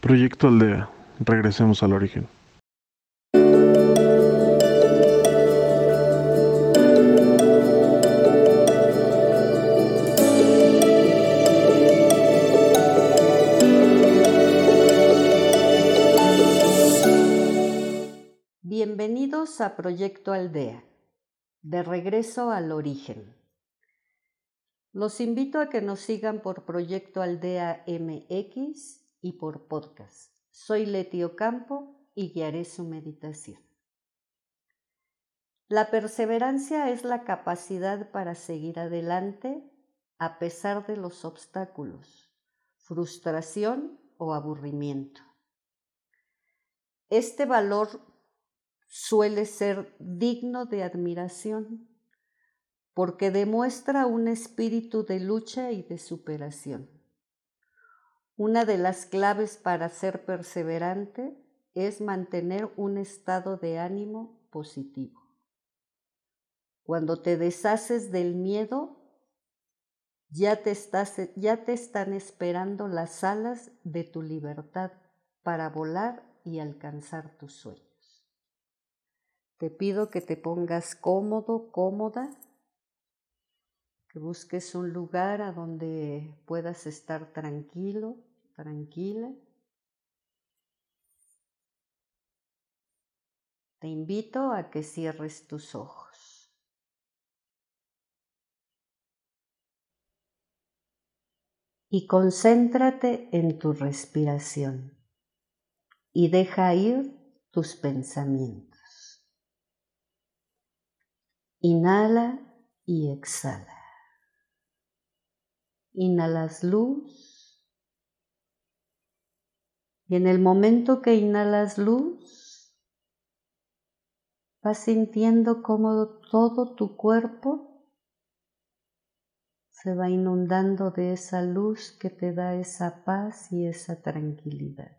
Proyecto Aldea. Regresemos al origen. Bienvenidos a Proyecto Aldea, de regreso al origen. Los invito a que nos sigan por Proyecto Aldea MX y por podcast. Soy Leti Ocampo y guiaré su meditación. La perseverancia es la capacidad para seguir adelante a pesar de los obstáculos, frustración o aburrimiento. Este valor suele ser digno de admiración porque demuestra un espíritu de lucha y de superación. Una de las claves para ser perseverante es mantener un estado de ánimo positivo. Cuando te deshaces del miedo, ya te, están esperando las alas de tu libertad para volar y alcanzar tus sueños. Te pido que te pongas cómodo, cómoda que busques un lugar a donde puedas estar tranquilo, tranquila. Te invito a que cierres tus ojos. Y concéntrate en tu respiración y deja ir tus pensamientos. Inhala y exhala. Inhalas luz. Y en el momento que inhalas luz, vas sintiendo cómo todo tu cuerpo se va inundando de esa luz que te da esa paz y esa tranquilidad.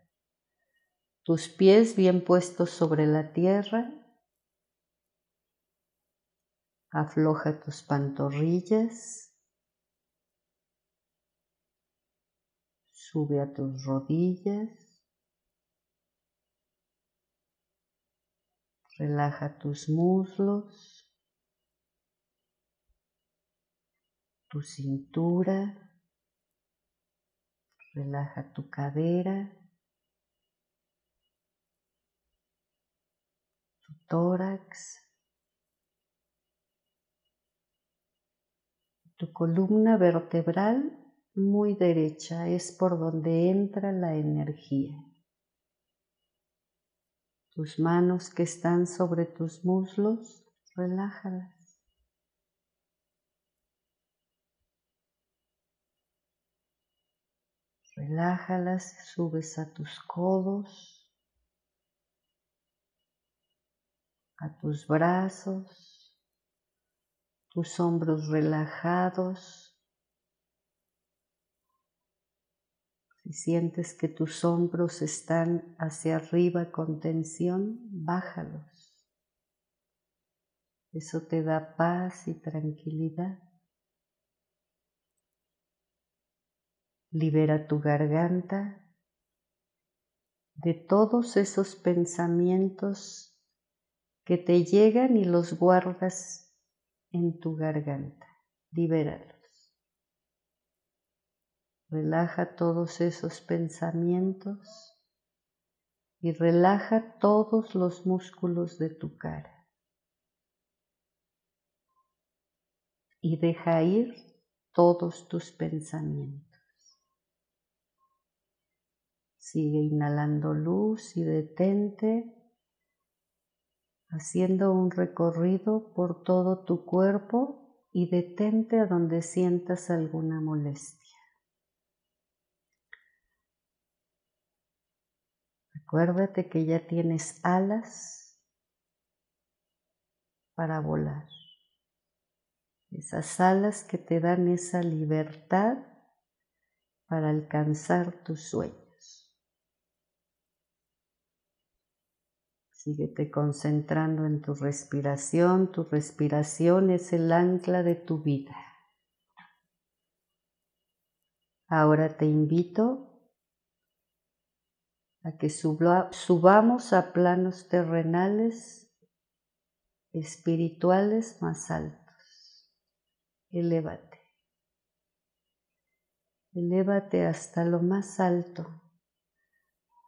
Tus pies bien puestos sobre la tierra. Afloja tus pantorrillas. Sube a tus rodillas. Relaja tus muslos, tu cintura, relaja tu cadera, tu tórax, tu columna vertebral muy derecha es por donde entra la energía. Tus manos que están sobre tus muslos, relájalas. Relájalas, subes a tus codos, a tus brazos, tus hombros relajados, Si sientes que tus hombros están hacia arriba con tensión, bájalos. Eso te da paz y tranquilidad. Libera tu garganta de todos esos pensamientos que te llegan y los guardas en tu garganta. Libéralos. Relaja todos esos pensamientos y relaja todos los músculos de tu cara. Y deja ir todos tus pensamientos. Sigue inhalando luz y detente, haciendo un recorrido por todo tu cuerpo y detente a donde sientas alguna molestia. Acuérdate que ya tienes alas para volar. Esas alas que te dan esa libertad para alcanzar tus sueños. Síguete concentrando en tu respiración. Tu respiración es el ancla de tu vida. Ahora te invito a que subamos a planos terrenales espirituales más altos. Elévate. Elévate hasta lo más alto,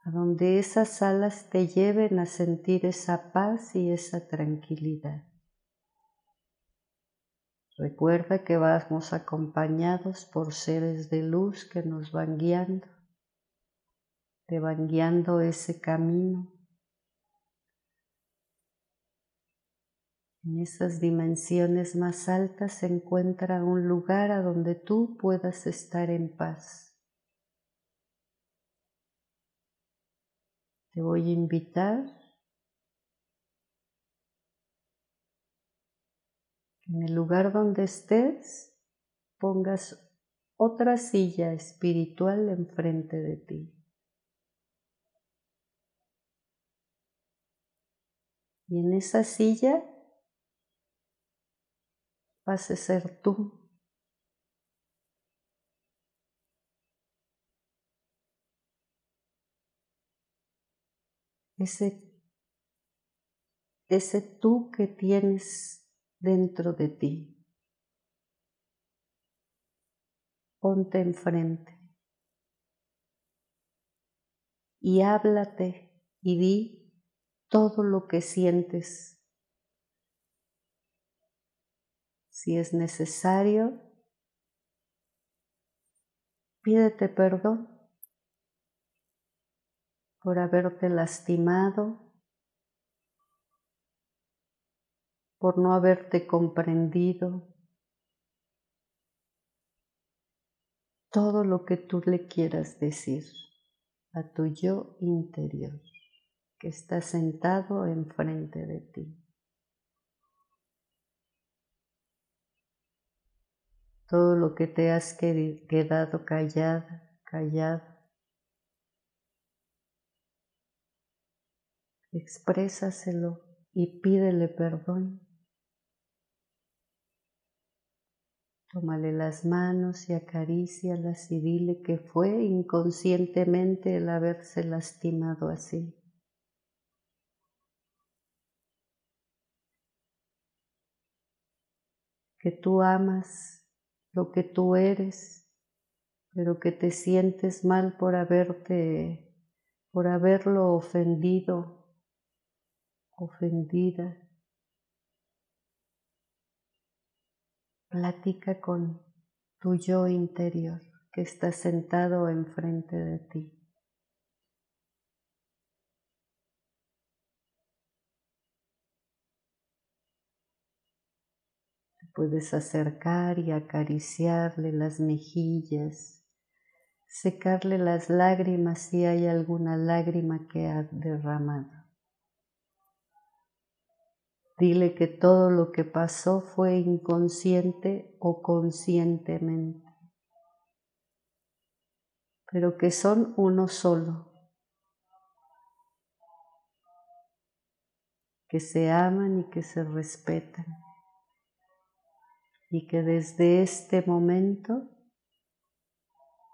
a donde esas alas te lleven a sentir esa paz y esa tranquilidad. Recuerda que vamos acompañados por seres de luz que nos van guiando te van guiando ese camino. En esas dimensiones más altas se encuentra un lugar a donde tú puedas estar en paz. Te voy a invitar en el lugar donde estés pongas otra silla espiritual enfrente de ti. Y en esa silla vas a ser tú. Ese, ese tú que tienes dentro de ti. Ponte enfrente y háblate y di todo lo que sientes. Si es necesario, pídete perdón por haberte lastimado, por no haberte comprendido, todo lo que tú le quieras decir a tu yo interior que está sentado enfrente de ti. Todo lo que te has quedado callada, callado, exprésaselo y pídele perdón. Tómale las manos y acarícialas y dile que fue inconscientemente el haberse lastimado así. Que tú amas lo que tú eres, pero que te sientes mal por haberte, por haberlo ofendido, ofendida. Platica con tu yo interior que está sentado enfrente de ti. Puedes acercar y acariciarle las mejillas, secarle las lágrimas si hay alguna lágrima que ha derramado. Dile que todo lo que pasó fue inconsciente o conscientemente, pero que son uno solo, que se aman y que se respetan y que desde este momento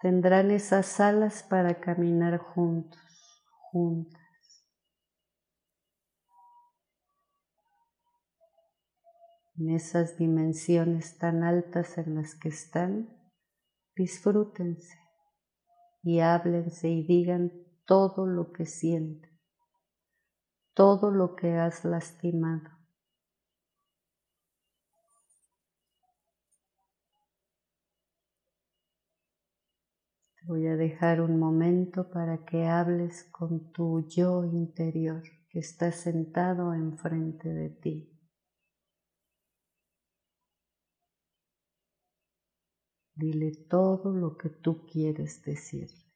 tendrán esas alas para caminar juntos, juntas. En esas dimensiones tan altas en las que están, disfrútense y háblense y digan todo lo que sienten, todo lo que has lastimado. Voy a dejar un momento para que hables con tu yo interior que está sentado enfrente de ti. Dile todo lo que tú quieres decir.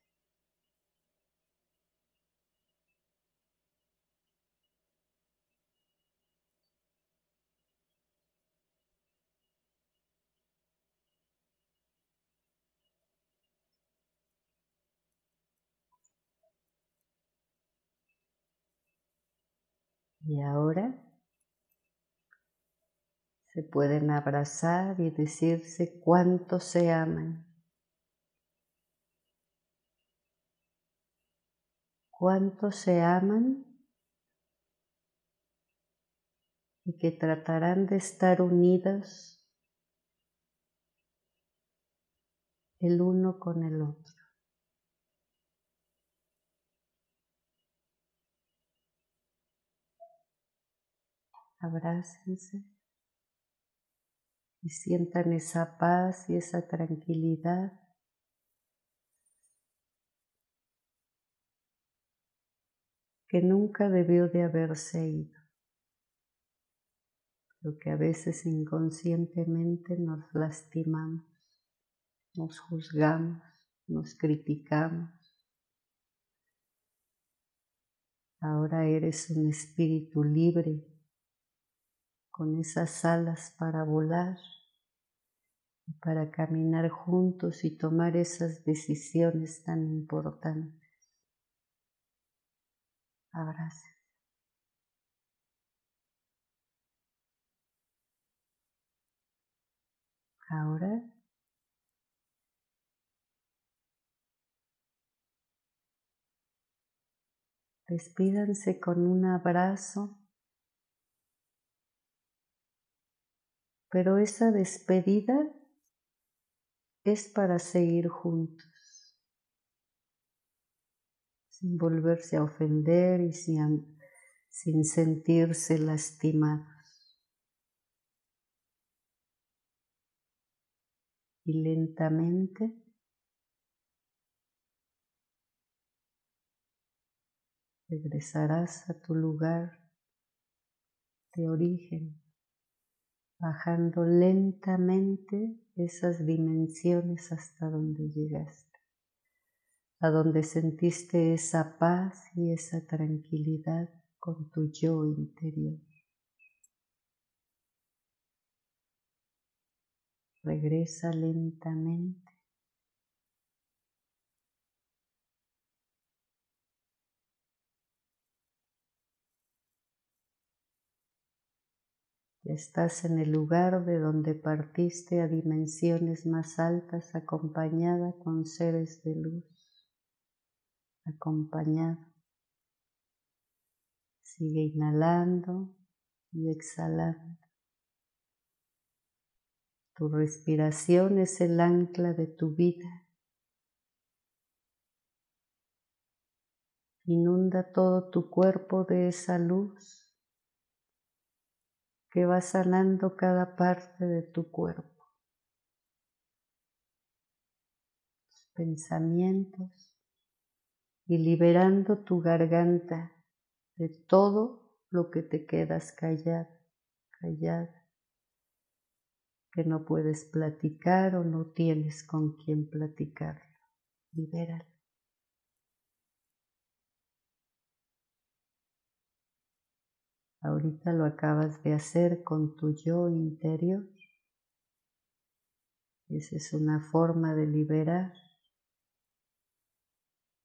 Y ahora se pueden abrazar y decirse cuánto se aman, cuánto se aman y que tratarán de estar unidos el uno con el otro. Abrácense y sientan esa paz y esa tranquilidad. que nunca debió de haberse ido, lo que a veces inconscientemente nos lastimamos, nos juzgamos, nos criticamos. Ahora eres un espíritu libre con esas alas para volar y para caminar juntos y tomar esas decisiones tan importantes. Abrazo. Ahora despídanse con un abrazo pero esa despedida es para seguir juntos, sin volverse a ofender y sin, sentirse lastimados. Y lentamente regresarás a tu lugar de origen bajando lentamente esas dimensiones hasta donde llegaste, a donde sentiste esa paz y esa tranquilidad con tu yo interior. Regresa lentamente Estás en el lugar de donde partiste a dimensiones más altas acompañada con seres de luz. Acompañado. Sigue inhalando y exhalando. Tu respiración es el ancla de tu vida. Inunda todo tu cuerpo de esa luz que va sanando cada parte de tu cuerpo, tus pensamientos y liberando tu garganta de todo lo que te quedas callado, callada, que no puedes platicar o no tienes con quien platicarlo. Libéralo. Ahorita lo acabas de hacer con tu yo interior. Esa es una forma de liberar.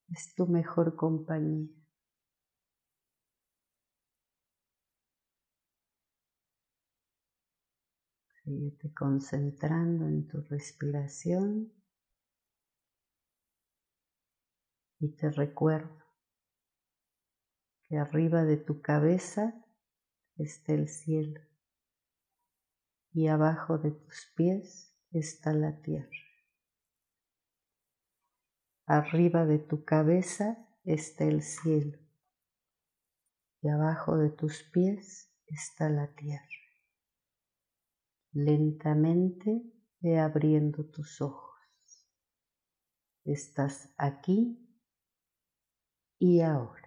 Es tu mejor compañía. Síguete concentrando en tu respiración y te recuerdo que arriba de tu cabeza está el cielo y abajo de tus pies está la tierra. Arriba de tu cabeza está el cielo y abajo de tus pies está la tierra. Lentamente ve abriendo tus ojos. Estás aquí y ahora.